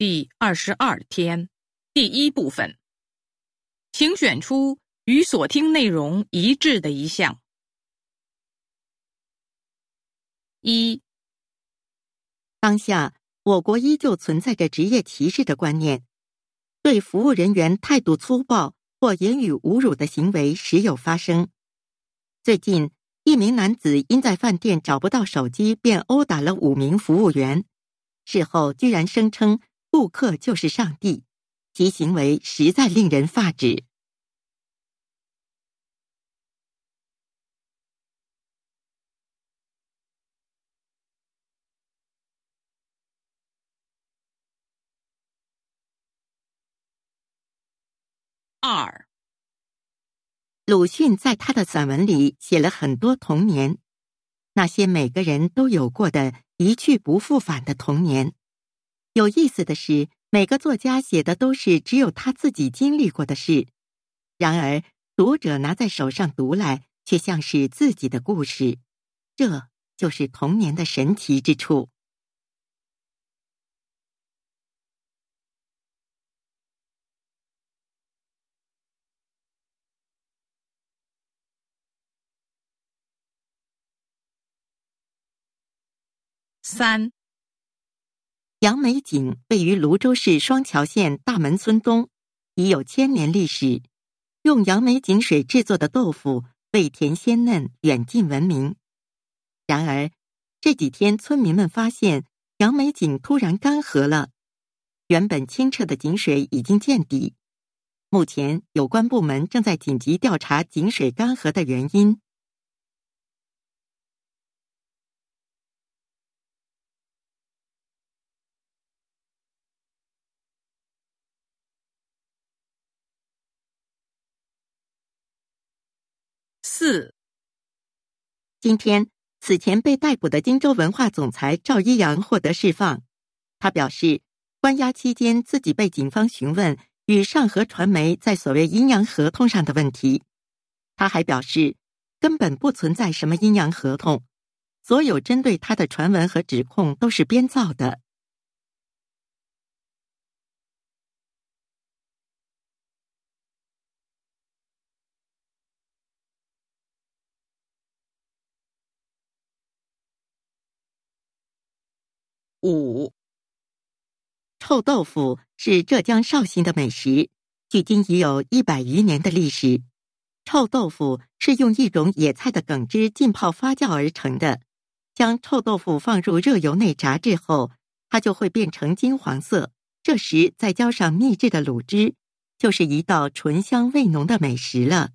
第二十二天，第一部分，请选出与所听内容一致的一项。一，当下我国依旧存在着职业歧视的观念，对服务人员态度粗暴或言语侮辱的行为时有发生。最近，一名男子因在饭店找不到手机，便殴打了五名服务员。事后居然声称顾客就是上帝，其行为实在令人发指。二，鲁迅在他的散文里写了很多童年，那些每个人都有过的。一去不复返的童年。有意思的是，每个作家写的都是只有他自己经历过的事，然而读者拿在手上读来，却像是自己的故事。这就是童年的神奇之处。三，杨梅井位于泸州市双桥县大门村东，已有千年历史。用杨梅井水制作的豆腐味甜鲜嫩，远近闻名。然而这几天，村民们发现杨梅井突然干涸了，原本清澈的井水已经见底。目前有关部门正在紧急调查井水干涸的原因。四，今天此前被逮捕的荆州文化总裁赵一阳获得释放。他表示，关押期间自己被警方询问与上合传媒在所谓阴阳合同上的问题。他还表示，根本不存在什么阴阳合同，所有针对他的传闻和指控都是编造的。五，臭豆腐是浙江绍兴的美食，距今已有一百余年的历史。臭豆腐是用一种野菜的梗汁浸泡发酵而成的。将臭豆腐放入热油内炸制后，它就会变成金黄色。这时再浇上秘制的卤汁，就是一道醇香味浓的美食了。